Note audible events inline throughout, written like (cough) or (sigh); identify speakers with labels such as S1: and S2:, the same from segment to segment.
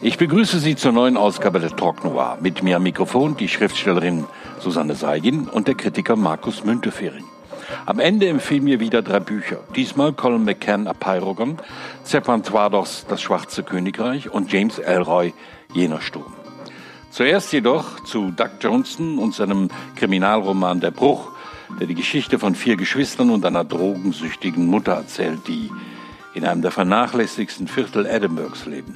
S1: Ich begrüße Sie zur neuen Ausgabe der Talk Noir. Mit mir am Mikrofon die Schriftstellerin Susanne Seidin und der Kritiker Markus Müntefering. Am Ende empfehlen mir wieder drei Bücher. Diesmal Colin McCann Apeirogon, Serpentoidos Das Schwarze Königreich und James Elroy Jener Sturm. Zuerst jedoch zu Doug Johnston und seinem Kriminalroman Der Bruch, der die Geschichte von vier Geschwistern und einer drogensüchtigen Mutter erzählt, die in einem der vernachlässigsten Viertel Edinburghs leben.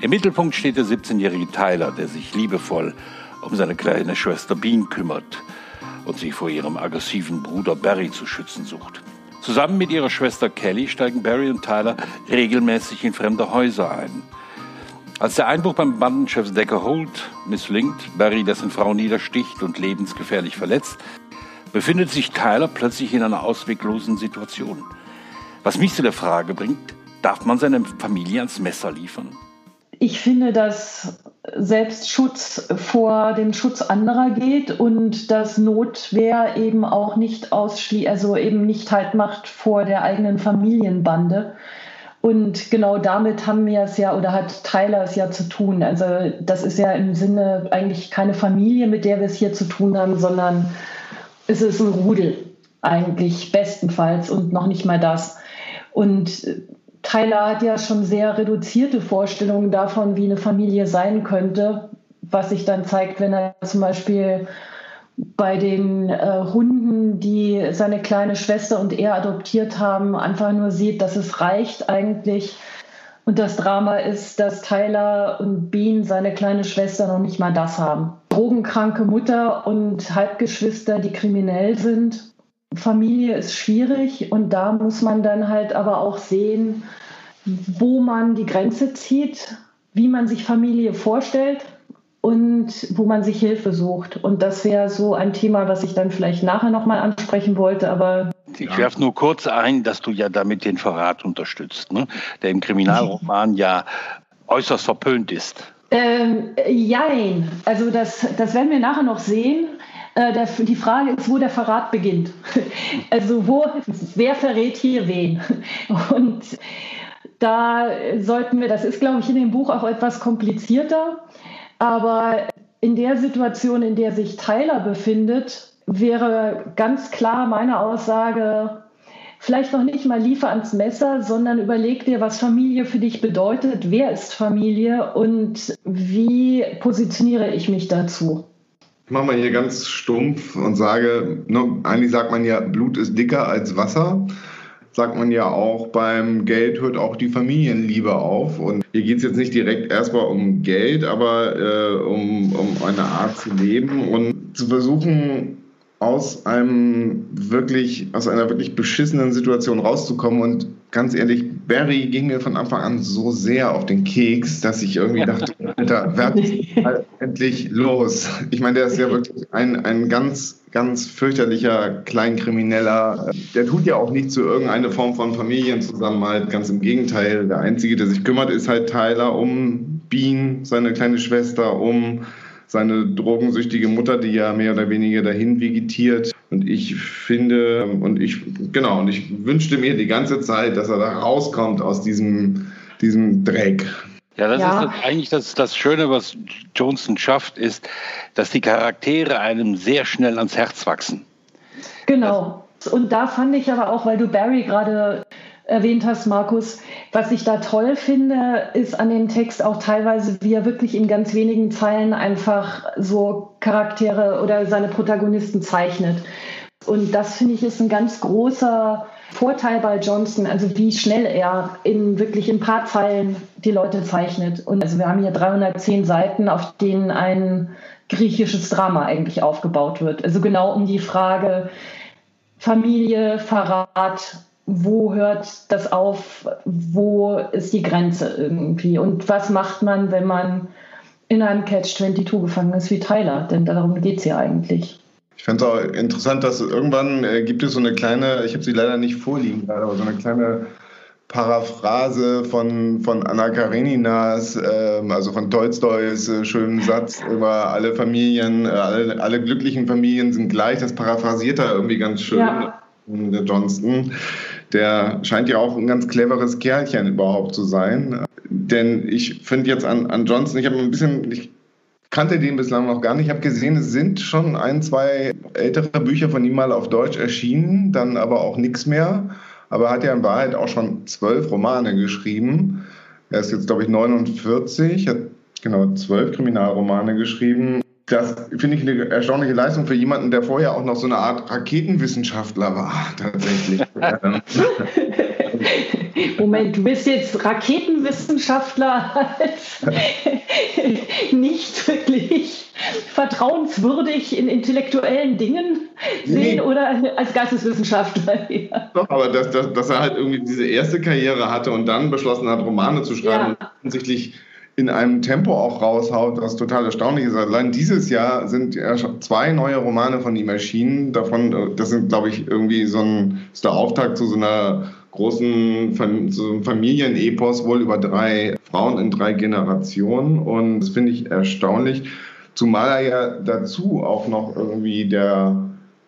S1: Im Mittelpunkt steht der 17-jährige Tyler, der sich liebevoll um seine kleine Schwester Bean kümmert und sie vor ihrem aggressiven Bruder Barry zu schützen sucht. Zusammen mit ihrer Schwester Kelly steigen Barry und Tyler regelmäßig in fremde Häuser ein. Als der Einbruch beim Bandenchef Decker Holt misslingt, Barry dessen Frau niedersticht und lebensgefährlich verletzt, befindet sich Tyler plötzlich in einer ausweglosen Situation. Was mich zu der Frage bringt, darf man seine Familie ans Messer liefern?
S2: Ich finde, dass selbst Schutz vor dem Schutz anderer geht und dass Notwehr eben auch nicht ausschließt, also eben nicht halt macht vor der eigenen Familienbande. Und genau damit haben wir es ja oder hat Tyler es ja zu tun. Also das ist ja im Sinne eigentlich keine Familie, mit der wir es hier zu tun haben, sondern es ist ein Rudel eigentlich bestenfalls und noch nicht mal das. Und Tyler hat ja schon sehr reduzierte Vorstellungen davon, wie eine Familie sein könnte, was sich dann zeigt, wenn er zum Beispiel bei den äh, Hunden, die seine kleine Schwester und er adoptiert haben, einfach nur sieht, dass es reicht eigentlich. Und das Drama ist, dass Tyler und Bean, seine kleine Schwester, noch nicht mal das haben. Drogenkranke Mutter und Halbgeschwister, die kriminell sind Familie ist schwierig und da muss man dann halt aber auch sehen, wo man die Grenze zieht, wie man sich Familie vorstellt und wo man sich Hilfe sucht. Und das wäre so ein Thema, was ich dann vielleicht nachher nochmal ansprechen wollte, aber
S1: ich werfe nur kurz ein, dass du ja damit den Verrat unterstützt, ne? der im Kriminalroman ja äußerst verpönt ist.
S2: Ähm, jein. Also das, das werden wir nachher noch sehen. Äh, der, die Frage ist, wo der Verrat beginnt. (laughs) Also wo, wer verrät hier wen? (laughs) Und da sollten wir, das ist, glaube ich, in dem Buch auch etwas komplizierter, aber in der Situation, in der sich Tyler befindet, wäre ganz klar meine Aussage, vielleicht noch nicht mal liefer ans Messer, sondern überleg dir, was Familie für dich bedeutet, wer ist Familie und wie positioniere ich mich dazu.
S3: Ich mache mal hier ganz stumpf und sage, ne, eigentlich sagt man ja, Blut ist dicker als Wasser. Sagt man ja auch, beim Geld hört auch die Familienliebe auf. Und hier geht es jetzt nicht direkt erstmal um Geld, aber äh, um, um eine Art zu leben und zu versuchen, aus einem wirklich, aus einer wirklich beschissenen Situation rauszukommen. Und ganz ehrlich, Barry ging mir von Anfang an so sehr auf den Keks, dass ich irgendwie dachte, (laughs) Alter, (laughs) werd endlich los. Ich meine, der ist ja wirklich ein, ein ganz, ganz fürchterlicher Kleinkrimineller. Der tut ja auch nicht zu irgendeiner Form von Familienzusammenhalt. Ganz im Gegenteil. Der Einzige, der sich kümmert, ist halt Tyler um Bean, seine kleine Schwester, um seine drogensüchtige Mutter, die ja mehr oder weniger dahin vegetiert. Und ich finde, und ich, genau, und ich wünschte mir die ganze Zeit, dass er da rauskommt aus diesem, diesem Dreck.
S1: Ja, das ja. ist eigentlich das, das Schöne, was Johnson schafft, ist, dass die Charaktere einem sehr schnell ans Herz wachsen.
S2: Genau. Und da fand ich aber auch, weil du Barry gerade erwähnt hast, Markus. Was ich da toll finde, ist an dem Text auch teilweise, wie er wirklich in ganz wenigen Zeilen einfach so Charaktere oder seine Protagonisten zeichnet. Und das finde ich ist ein ganz großer Vorteil bei Johnson, also wie schnell er in wirklich in ein paar Zeilen die Leute zeichnet. Und also wir haben hier 310 Seiten, auf denen ein griechisches Drama eigentlich aufgebaut wird. Also genau um die Frage Familie, Verrat, wo hört das auf, wo ist die Grenze irgendwie und was macht man, wenn man in einem Catch-22 gefangen ist wie Tyler, denn darum geht es ja eigentlich.
S3: Ich fände es auch interessant, dass irgendwann äh, gibt es so eine kleine, ich habe sie leider nicht vorliegen gerade, aber so eine kleine Paraphrase von, von Anna Kareninas, äh, also von Tolstoys äh, schönen Satz über alle Familien, äh, alle, alle glücklichen Familien sind gleich. Das paraphrasiert er irgendwie ganz schön, ja. der Johnston Der scheint ja auch ein ganz cleveres Kerlchen überhaupt zu sein. Denn ich finde jetzt an, an Johnson, ich habe ein bisschen, ich kannte den bislang noch gar nicht. Ich habe gesehen, es sind schon ein, zwei ältere Bücher von ihm mal auf Deutsch erschienen, dann aber auch nichts mehr. Aber er hat ja in Wahrheit auch schon zwölf Romane geschrieben. Er ist jetzt, glaube ich, 49, hat genau zwölf Kriminalromane geschrieben. Das finde ich eine erstaunliche Leistung für jemanden, der vorher auch noch so eine Art Raketenwissenschaftler war, (laughs) tatsächlich. (laughs) (laughs)
S2: Moment, du bist jetzt Raketenwissenschaftler (laughs) nicht wirklich vertrauenswürdig in intellektuellen Dingen sehen nee. oder als Geisteswissenschaftler?
S3: Ja. Doch, aber dass, dass, dass, er halt irgendwie diese erste Karriere hatte und dann beschlossen hat, Romane zu schreiben, ja. offensichtlich in einem Tempo auch raushaut, was total erstaunlich ist. Allein dieses Jahr sind zwei neue Romane von ihm erschienen. Davon, das sind, glaube ich, irgendwie so ein, ist der Auftakt zu so einer großen Familienepos, wohl über drei Frauen in drei Generationen. Und das finde ich erstaunlich. Zumal er ja dazu auch noch irgendwie der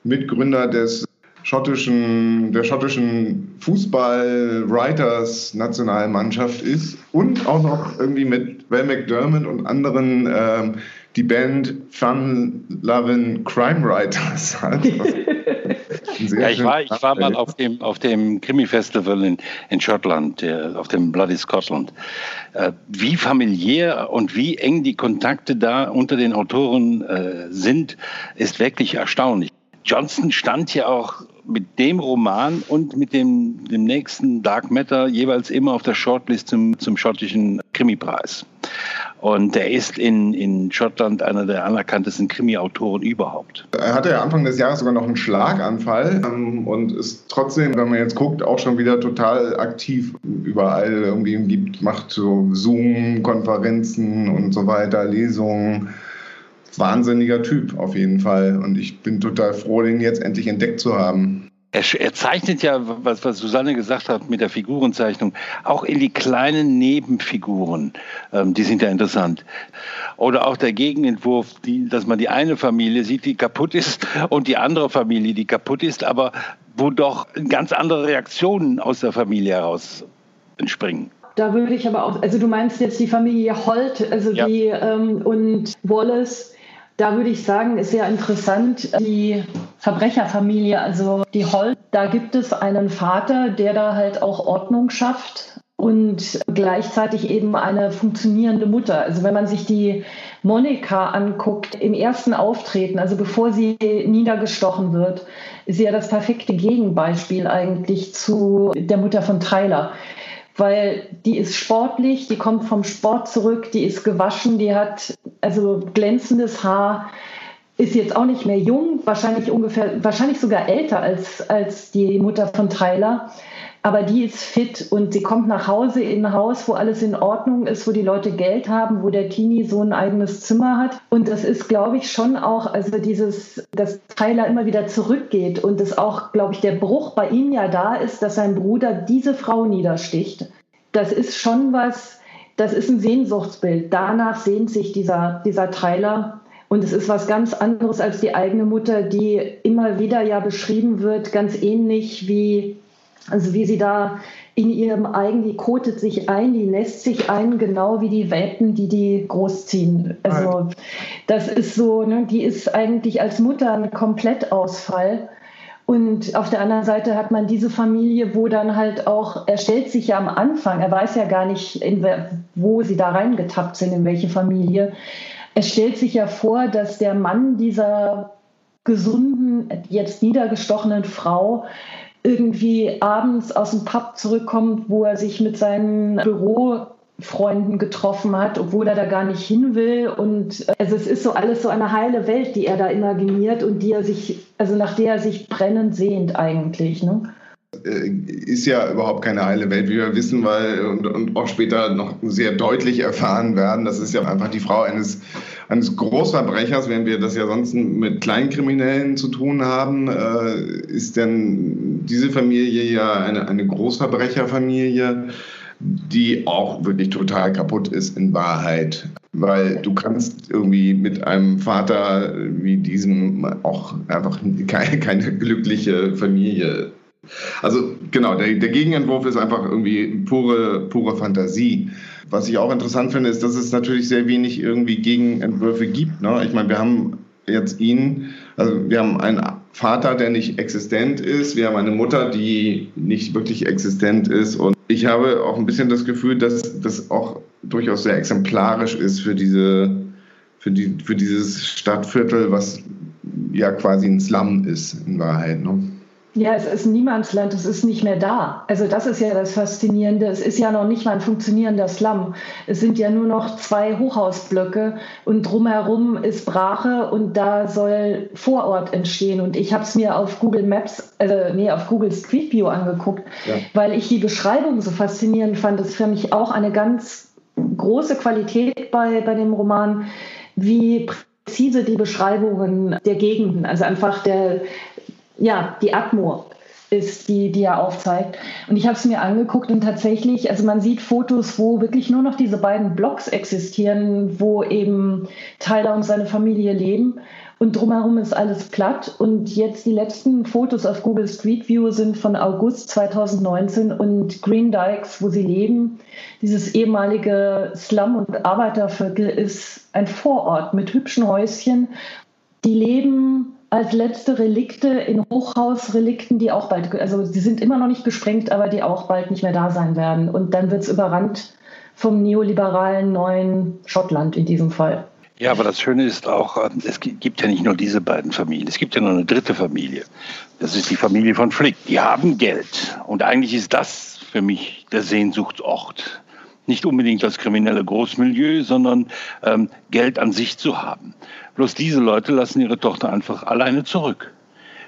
S3: Mitgründer des schottischen, der schottischen Fußball-Writers-Nationalmannschaft ist und auch noch irgendwie mit Val McDermott und anderen ähm, die Band Fun Lovin' Crime Writers (laughs) hat.
S1: Ja, ich war, ich war mal auf dem, auf dem Krimi-Festival in, in Schottland, der, auf dem Bloody Scotland. Äh, wie familiär und wie eng die Kontakte da unter den Autoren äh, sind, ist wirklich erstaunlich. Johnson stand ja auch mit dem Roman und mit dem, dem nächsten Dark Matter jeweils immer auf der Shortlist zum, zum schottischen Krimi-Preis. Und er ist in, in Schottland einer der anerkanntesten Krimi-Autoren überhaupt.
S3: Er hatte ja Anfang des Jahres sogar noch einen Schlaganfall ähm, und ist trotzdem, wenn man jetzt guckt, auch schon wieder total aktiv überall irgendwie gibt, macht so Zoom-Konferenzen und so weiter, Lesungen wahnsinniger Typ auf jeden Fall. Und ich bin total froh, den jetzt endlich entdeckt zu haben.
S1: Er, er, zeichnet ja, was, was Susanne gesagt hat mit der Figurenzeichnung, auch in die kleinen Nebenfiguren. Ähm, die sind ja interessant. Oder auch der Gegenentwurf, die, dass man die eine Familie sieht, die kaputt ist, und die andere Familie, die kaputt ist, aber wo doch ganz andere Reaktionen aus der Familie heraus entspringen.
S2: Da würde ich aber auch, also du meinst jetzt die Familie Holt, also ja. die ähm, und Wallace, da würde ich sagen, ist sehr interessant die Verbrecherfamilie, also die Holt. Da gibt es einen Vater, der da halt auch Ordnung schafft und gleichzeitig eben eine funktionierende Mutter. Also wenn man sich die Monika anguckt im ersten Auftreten, also bevor sie niedergestochen wird, ist sie ja das perfekte Gegenbeispiel eigentlich zu der Mutter von Tyler weil die ist sportlich, die kommt vom Sport zurück, die ist gewaschen, die hat also glänzendes Haar, ist jetzt auch nicht mehr jung, wahrscheinlich ungefähr, wahrscheinlich sogar älter als, als die Mutter von Tyler aber die ist fit und sie kommt nach Hause in ein Haus, wo alles in Ordnung ist, wo die Leute Geld haben, wo der Teenie so ein eigenes Zimmer hat. Und das ist, glaube ich, schon auch, also dieses, dass Tyler immer wieder zurückgeht und es auch, glaube ich, der Bruch bei ihm ja da ist, dass sein Bruder diese Frau niedersticht. Das ist schon was, das ist ein Sehnsuchtsbild. Danach sehnt sich dieser, dieser Tyler. Und es ist was ganz anderes als die eigene Mutter, die immer wieder ja beschrieben wird, ganz ähnlich wie also wie sie da in ihrem Eigen, die kotet sich ein, die lässt sich ein, genau wie die Welpen, die die großziehen. Also das ist so, ne, die ist eigentlich als Mutter ein Komplettausfall. Und auf der anderen Seite hat man diese Familie, wo dann halt auch, er stellt sich ja am Anfang, er weiß ja gar nicht, in, wo sie da reingetappt sind, in welche Familie. Er stellt sich ja vor, dass der Mann dieser gesunden, jetzt niedergestochenen Frau irgendwie abends aus dem Pub zurückkommt, wo er sich mit seinen Bürofreunden getroffen hat, obwohl er da gar nicht hin will. Und äh, also es ist so alles so eine heile Welt, die er da imaginiert und die er sich, also nach der er sich brennend sehnt eigentlich. Ne?
S3: Äh, ist ja überhaupt keine heile Welt, wie wir wissen, weil und, und, auch später noch sehr deutlich erfahren werden. Das ist ja einfach die Frau eines, eines Großverbrechers, wenn wir das ja sonst mit Kleinkriminellen zu tun haben, äh, ist denn diese Familie ja eine, eine Großverbrecherfamilie, die auch wirklich total kaputt ist in Wahrheit. Weil du kannst irgendwie mit einem Vater wie diesem auch einfach keine, keine glückliche Familie Also genau, der, der Gegenentwurf ist einfach irgendwie pure, pure Fantasie. Was ich auch interessant finde, ist, dass es natürlich sehr wenig irgendwie Gegenentwürfe gibt. Ne? Ich meine, wir haben jetzt ihn, also wir haben einen Vater, der nicht existent ist, wir haben eine Mutter, die nicht wirklich existent ist und ich habe auch ein bisschen das Gefühl, dass das auch durchaus sehr exemplarisch ist für diese für, die, für dieses Stadtviertel, was ja quasi ein Slum ist in Wahrheit. Ne?
S2: Ja, es ist Niemandsland, es ist nicht mehr da. Also das ist ja das Faszinierende. Es ist ja noch nicht mal ein funktionierender Slum. Es sind ja nur noch zwei Hochhausblöcke und drumherum ist Brache und da soll Vorort entstehen. Und ich habe es mir auf Google Maps, also nee, auf Google Street View angeguckt, ja. weil ich die Beschreibung so faszinierend fand. Das ist für mich auch eine ganz große Qualität bei, bei dem Roman wie präzise die Beschreibungen der Gegenden, also einfach der, ja, die Atmo ist, die, die er aufzeigt. Und ich habe es mir angeguckt und tatsächlich, also man sieht Fotos, wo wirklich nur noch diese beiden Blocks existieren, wo eben Tyler und seine Familie leben. Und drumherum ist alles platt. Und jetzt die letzten Fotos auf Google Street View sind von August 2019 und Green Dykes, wo sie leben. Dieses ehemalige Slum- und Arbeiterviertel ist ein Vorort mit hübschen Häuschen. Die leben als letzte Relikte in Hochhausrelikten, die auch bald, also sie sind immer noch nicht gesprengt, aber die auch bald nicht mehr da sein werden. Und dann wird es überrannt vom neoliberalen neuen Schottland in diesem Fall.
S1: Ja, aber das Schöne ist auch, ähm, es gibt ja nicht nur diese beiden Familien, es gibt ja noch eine dritte Familie. Das ist die Familie von Flick. Die haben Geld. Und eigentlich ist das für mich der Sehnsuchtsort. Nicht unbedingt das kriminelle Großmilieu, sondern ähm, Geld an sich zu haben. Bloß diese Leute lassen ihre Tochter einfach alleine zurück,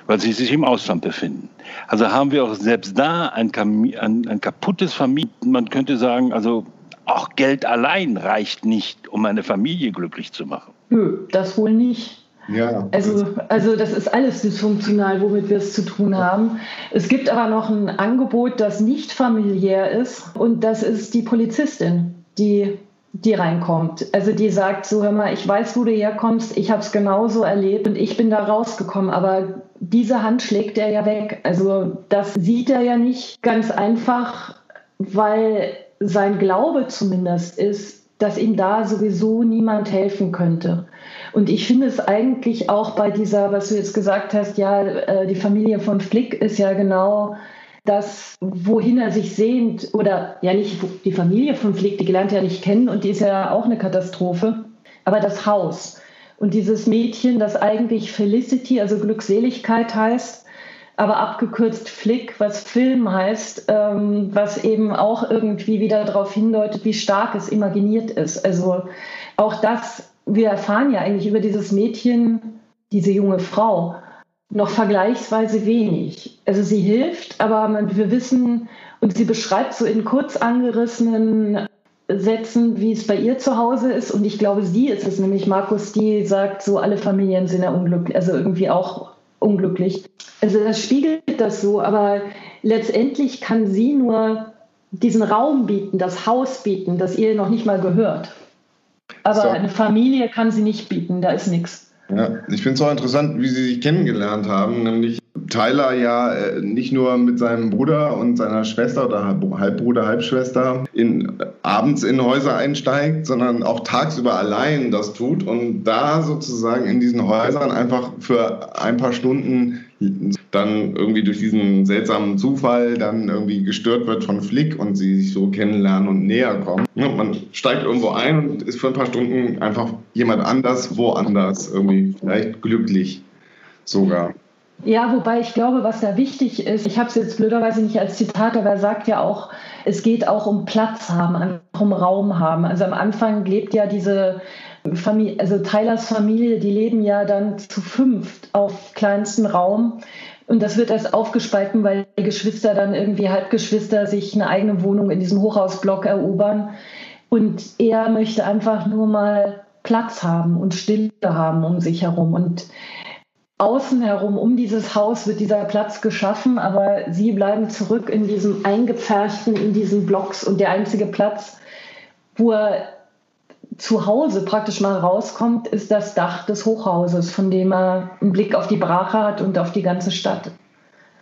S1: weil sie sich im Ausland befinden. Also haben wir auch selbst da ein, ein, ein kaputtes Familien. Man könnte sagen, also auch Geld allein reicht nicht, um eine Familie glücklich zu machen.
S2: Nö, das wohl nicht. Ja. Also, also das ist alles dysfunktional, womit wir es zu tun haben. Es gibt aber noch ein Angebot, das nicht familiär ist und das ist die Polizistin, die die reinkommt. Also die sagt so, hör mal, ich weiß, wo du herkommst, ich habe es genauso erlebt und ich bin da rausgekommen, aber diese Hand schlägt er ja weg. Also das sieht er ja nicht ganz einfach, weil sein Glaube zumindest ist, dass ihm da sowieso niemand helfen könnte. Und ich finde es eigentlich auch bei dieser, was du jetzt gesagt hast, ja, äh, die Familie von Flick ist ja genau das, wohin er sich sehnt, oder ja nicht die Familie von Flick, die gelernt er ja nicht kennen und die ist ja auch eine Katastrophe, aber das Haus. Und dieses Mädchen, das eigentlich Felicity, also Glückseligkeit heißt, aber abgekürzt Flick, was Film heißt, ähm, was eben auch irgendwie wieder darauf hindeutet, wie stark es imaginiert ist. Also auch das, wir erfahren ja eigentlich über dieses Mädchen, diese junge Frau, noch vergleichsweise wenig. Also sie hilft, aber wir wissen, und sie beschreibt so in kurz angerissenen Sätzen, wie es bei ihr zu Hause ist. Und ich glaube, sie ist es, nämlich Markus, die sagt, so alle Familien sind ja unglücklich, also irgendwie auch unglücklich. Also das spiegelt das so, aber letztendlich kann sie nur diesen Raum bieten, das Haus bieten, das ihr noch nicht mal gehört. Aber so. eine Familie kann sie nicht bieten, da ist nichts.
S3: Ja, ich finde es auch interessant, wie sie sich kennengelernt haben, nämlich Tyler ja äh, nicht nur mit seinem Bruder und seiner Schwester oder Halbbruder, Halbschwester in, abends in Häuser einsteigt, sondern auch tagsüber allein das tut und da sozusagen in diesen Häusern einfach für ein paar Stunden dann irgendwie durch diesen seltsamen Zufall dann irgendwie gestört wird von Flick und sie sich so kennenlernen und näher kommen. man steigt irgendwo ein und ist für ein paar Stunden einfach jemand anders, woanders, irgendwie vielleicht glücklich sogar.
S2: Ja, wobei ich glaube, was da wichtig ist, ich habe es jetzt blöderweise nicht als Zitat, aber er sagt ja auch, es geht auch um Platz haben, um Raum haben. Also am Anfang lebt ja diese Familie, also Tylers Familie, die leben ja dann zu fünft auf kleinstem Raum. Und das wird erst aufgespalten, weil die Geschwister dann irgendwie Halbgeschwister sich eine eigene Wohnung in diesem Hochhausblock erobern. Und er möchte einfach nur mal Platz haben und Stille haben um sich herum. Und außen herum um dieses Haus wird dieser Platz geschaffen, aber sie bleiben zurück in diesem eingepferchten, in diesen Blocks und der einzige Platz, wo er zu Hause praktisch mal rauskommt, ist das Dach des Hochhauses, von dem er einen Blick auf die Brache hat und auf die ganze Stadt.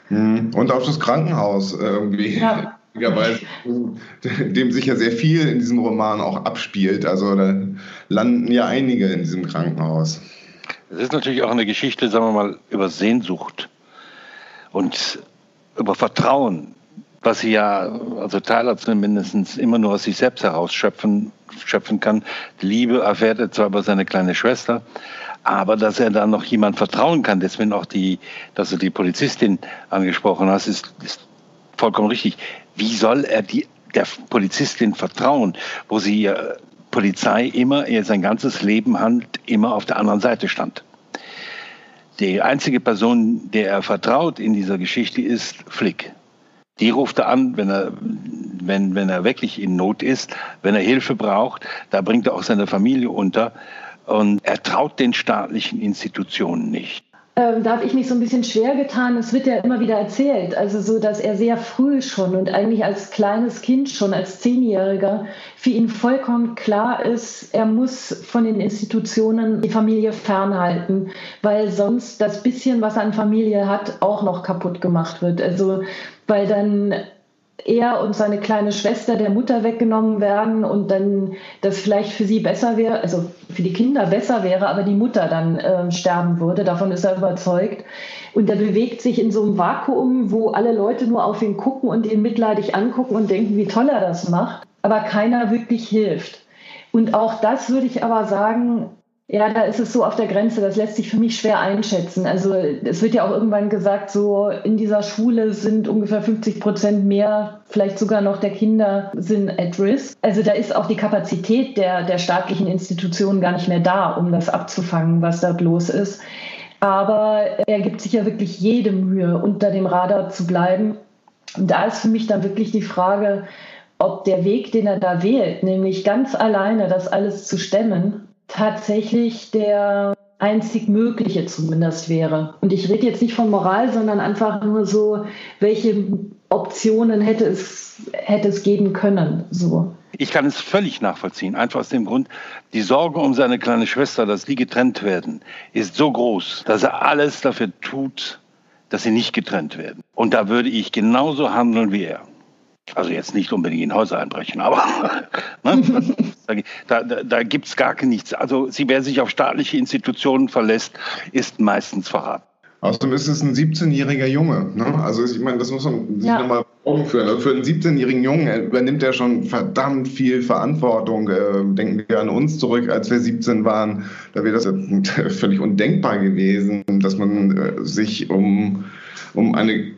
S3: Mhm. Und auch das Krankenhaus irgendwie. Ja. (laughs) (laughs) dem sich ja sehr viel in diesem Roman auch abspielt. Also da landen ja einige in diesem Krankenhaus.
S1: Es ist natürlich auch eine Geschichte, sagen wir mal, über Sehnsucht und über Vertrauen, was sie ja, also Tyler zumindest immer nur aus sich selbst herausschöpfen schöpfen kann. Die Liebe erfährt er zwar über seine kleine Schwester, aber dass er da noch jemand vertrauen kann, deswegen auch die, dass du die Polizistin angesprochen hast, ist, ist vollkommen richtig. Wie soll er die, der Polizistin vertrauen, wo sie äh, Polizei immer, er sein ganzes Leben hand, immer auf der anderen Seite stand? Die einzige Person, der er vertraut in dieser Geschichte, ist Flick. Die ruft er an, wenn er, wenn, wenn er wirklich in Not ist, wenn er Hilfe braucht. Da bringt er auch seine Familie unter. Und er traut den staatlichen Institutionen nicht.
S2: Ähm, da habe ich mich so ein bisschen schwer getan. Es wird ja immer wieder erzählt, also so, dass er sehr früh schon und eigentlich als kleines Kind schon, als Zehnjähriger, für ihn vollkommen klar ist, er muss von den Institutionen die Familie fernhalten, weil sonst das bisschen, was er an Familie hat, auch noch kaputt gemacht wird. Also weil dann er und seine kleine Schwester der Mutter weggenommen werden und dann das vielleicht für sie besser wäre, also für die Kinder besser wäre, aber die Mutter dann äh, sterben würde. Davon ist er überzeugt. Und er bewegt sich in so einem Vakuum, wo alle Leute nur auf ihn gucken und ihn mitleidig angucken und denken, wie toll er das macht, aber keiner wirklich hilft. Und auch das würde ich aber sagen, ja, da ist es so auf der Grenze, das lässt sich für mich schwer einschätzen. Also es wird ja auch irgendwann gesagt, so in dieser Schule sind ungefähr 50 Prozent mehr, vielleicht sogar noch der Kinder sind at risk. Also da ist auch die Kapazität der, der staatlichen Institutionen gar nicht mehr da, um das abzufangen, was da los ist. Aber er gibt sich ja wirklich jede Mühe, unter dem Radar zu bleiben. Und da ist für mich dann wirklich die Frage, ob der Weg, den er da wählt, nämlich ganz alleine das alles zu stemmen, tatsächlich der einzig mögliche zumindest wäre. Und ich rede jetzt nicht von Moral, sondern einfach nur so, welche Optionen hätte es, hätte es geben können. So.
S1: Ich kann es völlig nachvollziehen. Einfach aus dem Grund, die Sorge um seine kleine Schwester, dass die getrennt werden, ist so groß, dass er alles dafür tut, dass sie nicht getrennt werden. Und da würde ich genauso handeln wie er. Also jetzt nicht unbedingt in Häuser einbrechen, aber (laughs) ne? (laughs) da, da, da gibt es gar nichts. Also sie, wer sich auf staatliche Institutionen verlässt, ist meistens verraten.
S3: Außerdem ist es ein 17-jähriger Junge. Ne? Also ich meine, das muss man sich ja. nochmal umführen. Also für einen 17-jährigen Jungen übernimmt er schon verdammt viel Verantwortung. Äh, denken wir an uns zurück, als wir 17 waren. Da wäre das (laughs) völlig undenkbar gewesen, dass man äh, sich um, um eine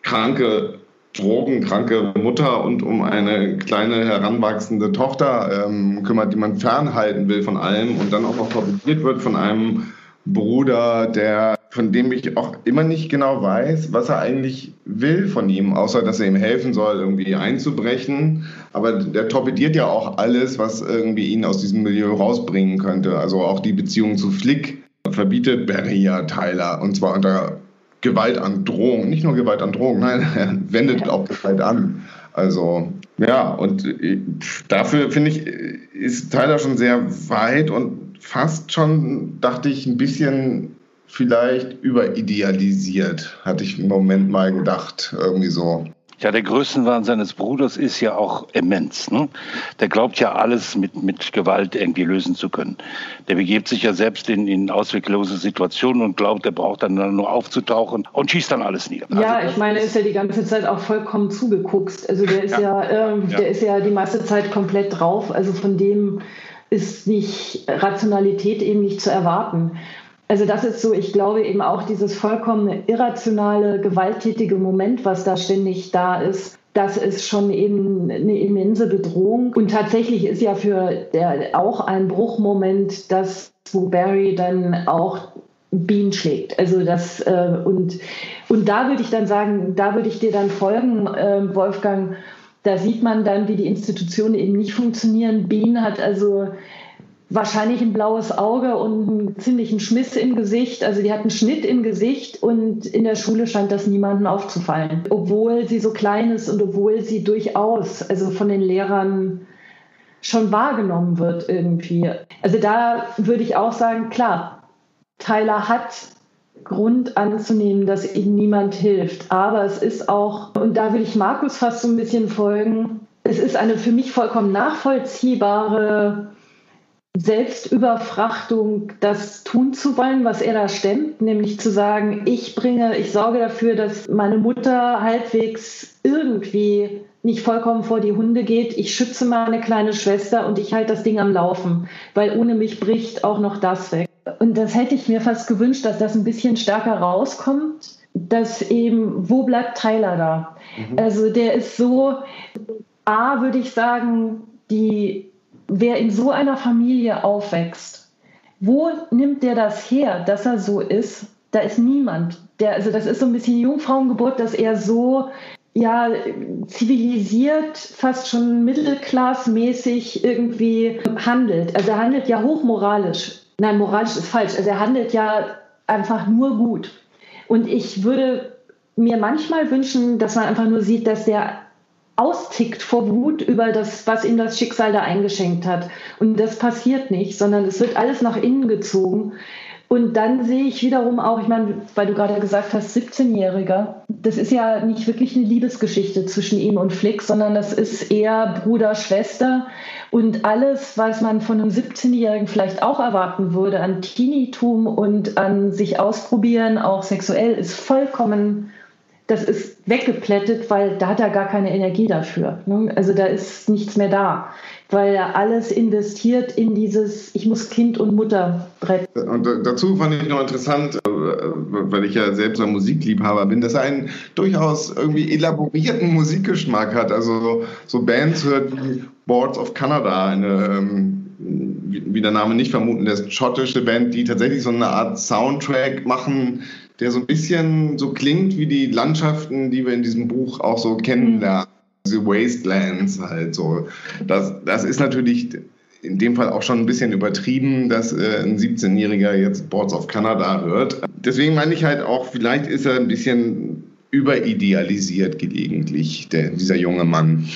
S3: kranke drogenkranke Mutter und um eine kleine heranwachsende Tochter ähm, kümmert, die man fernhalten will von allem und dann auch noch torpediert wird von einem Bruder, der von dem ich auch immer nicht genau weiß, was er eigentlich will von ihm, außer dass er ihm helfen soll, irgendwie einzubrechen. Aber der torpediert ja auch alles, was irgendwie ihn aus diesem Milieu rausbringen könnte. Also auch die Beziehung zu Flick verbietet ja Tyler und zwar unter Gewalt an Drohung, nicht nur Gewalt an Drohung, nein, (laughs) er wendet auch Gewalt an. Also ja, und äh, dafür finde ich, ist Tyler schon sehr weit und fast schon, dachte ich, ein bisschen vielleicht überidealisiert, hatte ich im Moment mal gedacht, irgendwie so.
S1: Ja, der Größenwahn seines Bruders ist ja auch immens. Ne? Der glaubt ja alles mit, mit Gewalt irgendwie lösen zu können. Der begibt sich ja selbst in, in ausweglose Situationen und glaubt, er braucht dann nur aufzutauchen und schießt dann alles nieder.
S2: Ja, also, ich meine, er ist ja die ganze Zeit auch vollkommen zugeguckt. Also der ist ja, ja, äh, ja. der ist ja die meiste Zeit komplett drauf. Also von dem ist nicht Rationalität eben nicht zu erwarten. Also das ist so, ich glaube eben auch dieses vollkommen irrationale, gewalttätige Moment, was da ständig da ist, das ist schon eben eine immense Bedrohung. Und tatsächlich ist ja für der auch ein Bruchmoment, dass wo Barry dann auch Bean schlägt. Also das äh, und und da würde ich dann sagen, da würde ich dir dann folgen, äh, Wolfgang. Da sieht man dann, wie die Institutionen eben nicht funktionieren. Bean hat also wahrscheinlich ein blaues Auge und einen ziemlichen Schmiss im Gesicht. Also die hat einen Schnitt im Gesicht und in der Schule scheint das niemandem aufzufallen. Obwohl sie so klein ist und obwohl sie durchaus, also von den Lehrern schon wahrgenommen wird irgendwie. Also da würde ich auch sagen, klar, Tyler hat Grund anzunehmen, dass ihnen niemand hilft. Aber es ist auch, und da will ich Markus fast so ein bisschen folgen, es ist eine für mich vollkommen nachvollziehbare Selbstüberfrachtung, das tun zu wollen, was er da stemmt, nämlich zu sagen, ich bringe, ich sorge dafür, dass meine Mutter halbwegs irgendwie nicht vollkommen vor die Hunde geht. Ich schütze meine kleine Schwester und ich halte das Ding am Laufen, weil ohne mich bricht auch noch das weg. Und das hätte ich mir fast gewünscht, dass das ein bisschen stärker rauskommt, dass eben, wo bleibt Tyler da? Mhm. Also der ist so, A, würde ich sagen, die wer in so einer Familie aufwächst, wo nimmt der das her, dass er so ist? Da ist niemand. Der, also das ist so ein bisschen Jungfrauengeburt, dass er so ja, zivilisiert, fast schon mittelklassmäßig irgendwie handelt. Also er handelt ja hochmoralisch. Nein, moralisch ist falsch. Also er handelt ja einfach nur gut. Und ich würde mir manchmal wünschen, dass man einfach nur sieht, dass der austickt vor Wut über das, was ihm das Schicksal da eingeschenkt hat. Und das passiert nicht, sondern es wird alles nach innen gezogen. Und dann sehe ich wiederum auch, ich meine, weil du gerade gesagt hast, 17-Jähriger, das ist ja nicht wirklich eine Liebesgeschichte zwischen ihm und Flick, sondern das ist eher Bruder, Schwester. Und alles, was man von einem 17-Jährigen vielleicht auch erwarten würde, an Teenitum und an sich ausprobieren, auch sexuell, ist vollkommen das ist weggeplättet, weil da hat er gar keine Energie dafür. Ne? Also da ist nichts mehr da, weil er alles investiert in dieses Ich muss Kind und Mutter retten.
S3: Und dazu fand ich noch interessant, äh, weil ich ja selbst ein Musikliebhaber bin, dass er einen durchaus irgendwie elaborierten Musikgeschmack hat. Also so, Bands hört wie Boards of Canada, eine ähm, wie der Name nicht vermuten lässt, schottische Band, die tatsächlich so eine Art Soundtrack machen, der so ein bisschen so klingt wie die Landschaften, die wir in diesem Buch auch so kennenlernen. Diese Wastelands halt so. Das, das ist natürlich in dem Fall auch schon ein bisschen übertrieben, dass äh, ein 17-Jähriger jetzt Boards of Canada hört. Deswegen meine ich halt auch, vielleicht ist er ein bisschen überidealisiert gelegentlich, der, dieser junge Mann.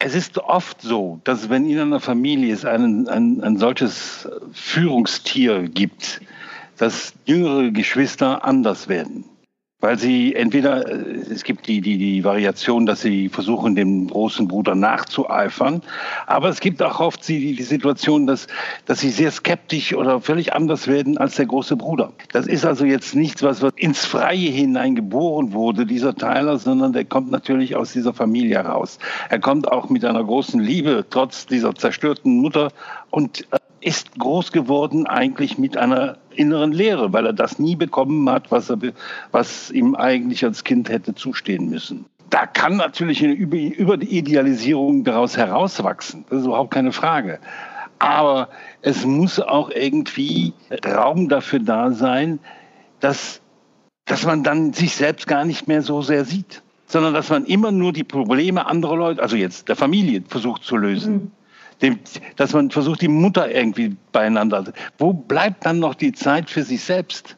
S1: Es ist oft so, dass wenn in einer Familie es einen, ein, ein solches Führungstier gibt, dass jüngere Geschwister anders werden. Weil sie entweder, äh, es gibt die, die, die Variation, dass sie versuchen, dem großen Bruder nachzueifern, aber es gibt auch oft die, die Situation, dass, dass sie sehr skeptisch oder völlig anders werden als der große Bruder. Das ist also jetzt nichts, was ins Freie hinein geboren wurde, dieser Tyler, sondern der kommt natürlich aus dieser Familie heraus. Er kommt auch mit einer großen Liebe, trotz dieser zerstörten Mutter und äh, ist groß geworden eigentlich mit einer inneren Leere, weil er das nie bekommen hat, was, er, was ihm eigentlich als Kind hätte zustehen müssen. Da kann natürlich eine Über die daraus herauswachsen. Das ist überhaupt keine Frage. Aber es muss auch irgendwie Raum dafür da sein, dass, dass man dann sich selbst gar nicht mehr so sehr sieht, sondern dass man immer nur die Probleme anderer Leute, also jetzt der Familie, versucht zu lösen. Mhm dem, dass man versucht, die Mutter irgendwie beieinander. Wo bleibt dann noch die Zeit für sich selbst?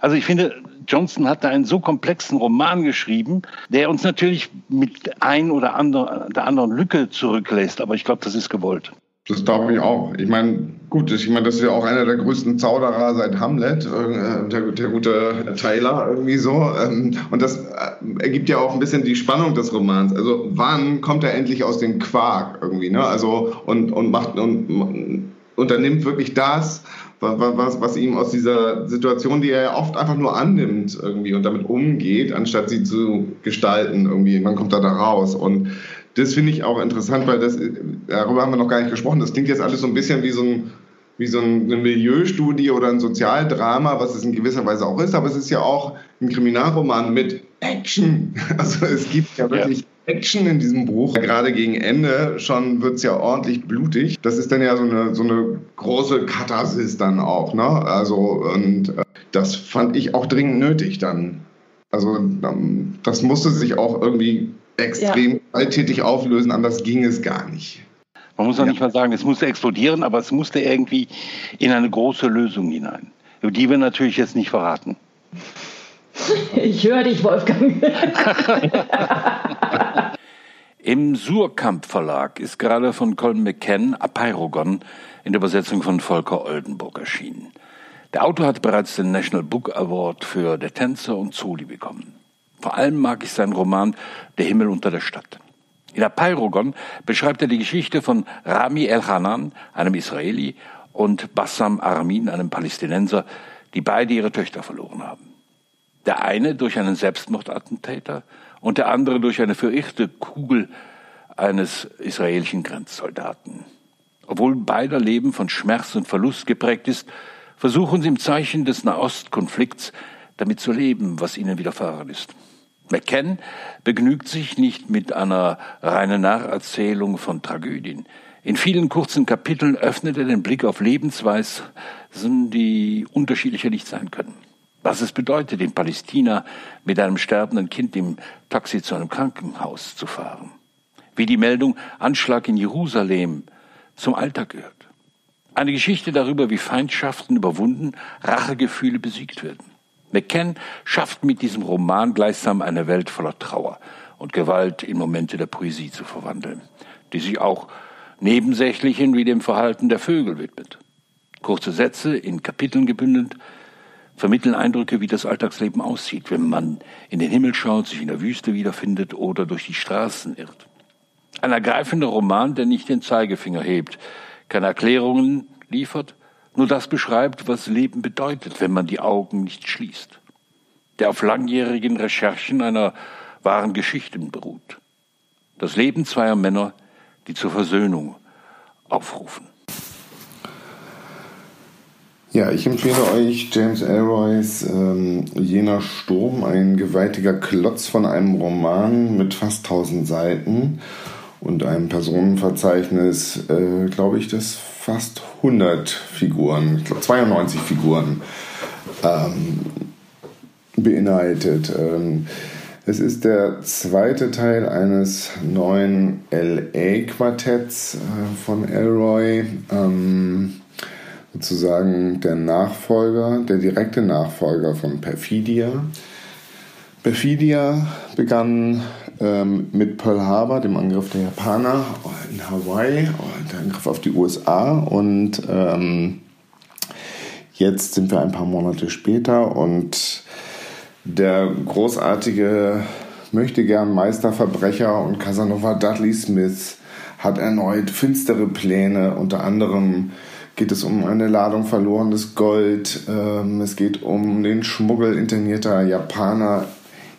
S1: Also ich finde, Johnson hat da einen so komplexen Roman geschrieben, der uns natürlich mit ein oder andere, der anderen Lücke zurücklässt. Aber ich glaube, das ist gewollt.
S3: Das glaube ich auch. Ich meine, gut, ich meine, das ist ja auch einer der größten Zauderer seit Hamlet, äh, der, der gute Taylor irgendwie so. Ähm, und das äh, ergibt ja auch ein bisschen die Spannung des Romans. Also wann kommt er endlich aus dem Quark irgendwie, ne? Also und, und macht und unternimmt wirklich das, was, was ihm aus dieser Situation, die er ja oft einfach nur annimmt irgendwie und damit umgeht, anstatt sie zu gestalten irgendwie. Wann kommt er da raus? Und das finde ich auch interessant, weil das, darüber haben wir noch gar nicht gesprochen. Das klingt jetzt alles so ein bisschen wie so, ein, wie so eine Milieustudie oder ein Sozialdrama, was es in gewisser Weise auch ist, aber es ist ja auch ein Kriminalroman mit Action. (laughs) Also es gibt ja wirklich ja. Action in diesem Buch. Gerade gegen Ende schon wird es ja ordentlich blutig. Das ist dann ja so eine, so eine große Katharsis dann auch. Ne? Also, und äh, das fand ich auch dringend nötig dann. Also ähm, das musste sich auch irgendwie extrem ja. qualitativ auflösen, anders ging es gar nicht.
S1: Man muss auch ja. nicht mal sagen, es musste explodieren, aber es musste irgendwie in eine große Lösung hinein, die wir natürlich jetzt nicht verraten. (laughs)
S2: Ich höre dich, Wolfgang. (laughs)
S1: Im Surkamp Verlag ist gerade von Colin McCann Apeirogon in der Übersetzung von Volker Oldenburg erschienen. Der Autor hat bereits den National Book Award für Der Tänzer und Zoli bekommen. Vor allem mag ich seinen Roman Der Himmel unter der Stadt. In Apeirogon beschreibt er die Geschichte von Rami El-Hanan, einem Israeli, und Bassam Aramin, einem Palästinenser, die beide ihre Töchter verloren haben. Der eine durch einen Selbstmordattentäter und der andere durch eine verirrte Kugel eines israelischen Grenzsoldaten. Obwohl beider Leben von Schmerz und Verlust geprägt ist, versuchen sie im Zeichen des Nahostkonflikts damit zu leben, was ihnen widerfahren ist. McCann begnügt sich nicht mit einer reinen Nacherzählung von Tragödien. In vielen kurzen Kapiteln öffnet er den Blick auf Lebensweisen, die unterschiedlicher nicht sein können. Was es bedeutet, in Palästina mit einem sterbenden Kind im Taxi zu einem Krankenhaus zu fahren. Wie die Meldung Anschlag in Jerusalem zum Alltag gehört. Eine Geschichte darüber, wie Feindschaften überwunden, Rachegefühle besiegt werden. McCann schafft mit diesem Roman gleichsam eine Welt voller Trauer und Gewalt in Momente der Poesie zu verwandeln, die sich auch Nebensächlichen wie dem Verhalten der Vögel widmet. Kurze Sätze in Kapiteln gebündelt vermitteln Eindrücke, wie das Alltagsleben aussieht, wenn man in den Himmel schaut, sich in der Wüste wiederfindet oder durch die Straßen irrt. Ein ergreifender Roman, der nicht den Zeigefinger hebt, keine Erklärungen liefert, nur das beschreibt, was Leben bedeutet, wenn man die Augen nicht schließt. Der auf langjährigen Recherchen einer wahren Geschichte beruht. Das Leben zweier Männer, die zur Versöhnung aufrufen.
S3: Ja, ich empfehle euch James Elroys ähm, Jener Sturm, ein gewaltiger Klotz von einem Roman mit fast 1000 Seiten und einem Personenverzeichnis, äh, glaube ich, das fast 100 Figuren, ich glaube 92 Figuren ähm, beinhaltet. Ähm, es ist der zweite Teil eines neuen LA-Quartetts äh, von Elroy. Ähm, sozusagen der Nachfolger, der direkte Nachfolger von Perfidia. Perfidia begann ähm, mit Pearl Harbor, dem Angriff der Japaner in Hawaii, der Angriff auf die USA und ähm, jetzt sind wir ein paar Monate später und der großartige möchte gern Meisterverbrecher und Casanova Dudley Smith hat erneut finstere Pläne, unter anderem geht es um eine Ladung verlorenes Gold, ähm, es geht um den Schmuggel internierter Japaner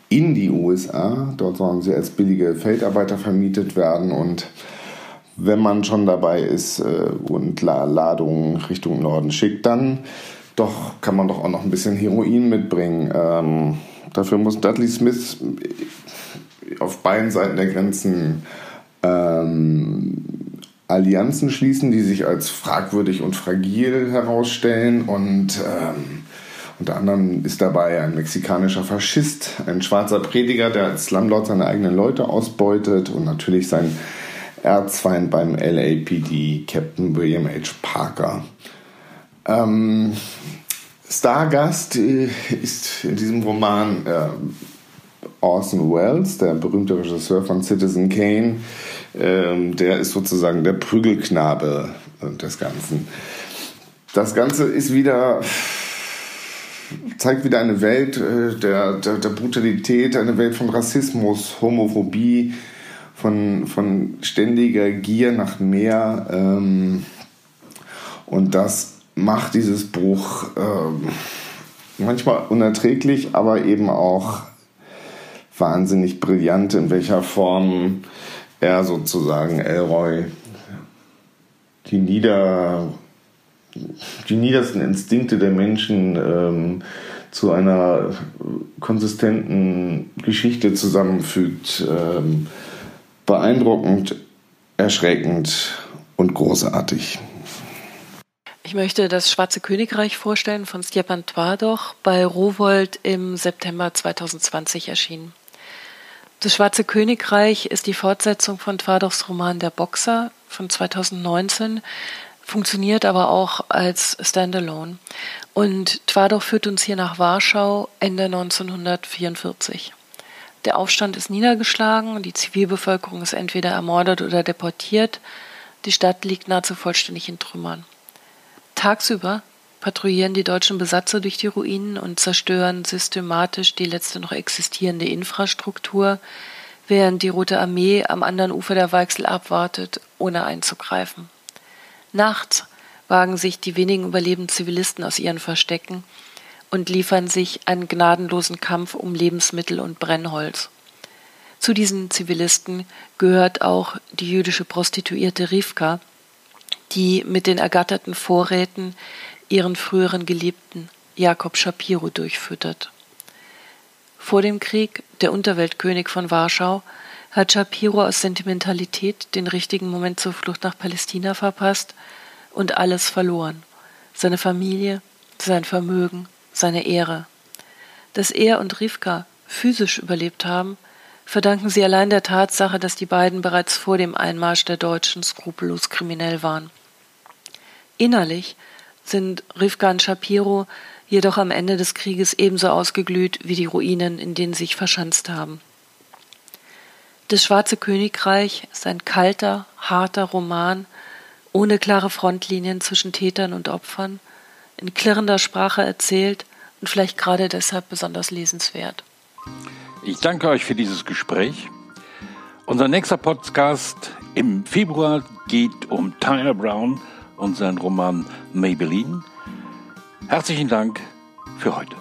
S3: in die USA. Dort sollen sie als billige Feldarbeiter vermietet werden und wenn man schon dabei ist äh, und Ladungen Richtung Norden schickt, dann doch kann man doch auch noch ein bisschen Heroin mitbringen. Ähm, dafür muss Dudley Smith auf beiden Seiten der Grenzen ähm, Allianzen schließen, die sich als fragwürdig und fragil herausstellen. Und ähm, unter anderem ist dabei ein mexikanischer Faschist, ein schwarzer Prediger, der als Slumlord seine eigenen Leute ausbeutet und natürlich sein Erzfeind beim LAPD, Captain William H. Parker. Ähm, Stargast äh, ist in diesem Roman äh, Orson Welles, der berühmte Regisseur von Citizen Kane, ähm, der ist sozusagen der Prügelknabe äh, des Ganzen. Das Ganze ist wieder zeigt wieder eine Welt äh, der, der, der, Brutalität, eine Welt von Rassismus, Homophobie, von, von ständiger Gier nach mehr. Ähm, und das macht dieses Buch äh, manchmal unerträglich, aber eben auch wahnsinnig brillant, in welcher Form er sozusagen Elroy die, nieder, die niedersten Instinkte der Menschen ähm, zu einer konsistenten Geschichte zusammenfügt. Ähm, beeindruckend, erschreckend und großartig.
S4: Ich möchte das Schwarze Königreich vorstellen von Stjepan Twardoch bei Rowold im September 2020 erschienen. Das Schwarze Königreich ist die Fortsetzung von Twardochs Roman Der Boxer von 2019, funktioniert aber auch als Standalone. Und Twardoch führt uns hier nach Warschau Ende 1944. Der Aufstand ist niedergeschlagen, die Zivilbevölkerung ist entweder ermordet oder deportiert, die Stadt liegt nahezu vollständig in Trümmern. Tagsüber patrouillieren die deutschen Besatzer durch die Ruinen und zerstören systematisch die letzte noch existierende Infrastruktur, während die Rote Armee am anderen Ufer der Weichsel abwartet, ohne einzugreifen. Nachts wagen sich die wenigen überlebenden Zivilisten aus ihren Verstecken und liefern sich einen gnadenlosen Kampf um Lebensmittel und Brennholz. Zu diesen Zivilisten gehört auch die jüdische Prostituierte Rivka, die mit den ergatterten Vorräten ihren früheren Geliebten Jakob Shapiro durchfüttert. Vor dem Krieg, der Unterweltkönig von Warschau, hat Shapiro aus Sentimentalität den richtigen Moment zur Flucht nach Palästina verpasst und alles verloren. Seine Familie, sein Vermögen, seine Ehre. Dass er und Rivka physisch überlebt haben, verdanken sie allein der Tatsache, dass die beiden bereits vor dem Einmarsch der Deutschen skrupellos kriminell waren. Innerlich sind Rivka und Shapiro jedoch am Ende des Krieges ebenso ausgeglüht wie die Ruinen, in denen sie sich verschanzt haben. Das Schwarze Königreich ist ein kalter, harter Roman ohne klare Frontlinien zwischen Tätern und Opfern, in klirrender Sprache erzählt und vielleicht gerade deshalb besonders lesenswert.
S1: Ich danke euch für dieses Gespräch. Unser nächster Podcast im Februar geht um Tyler Brown und seinen Roman Maybelline. Herzlichen Dank für heute.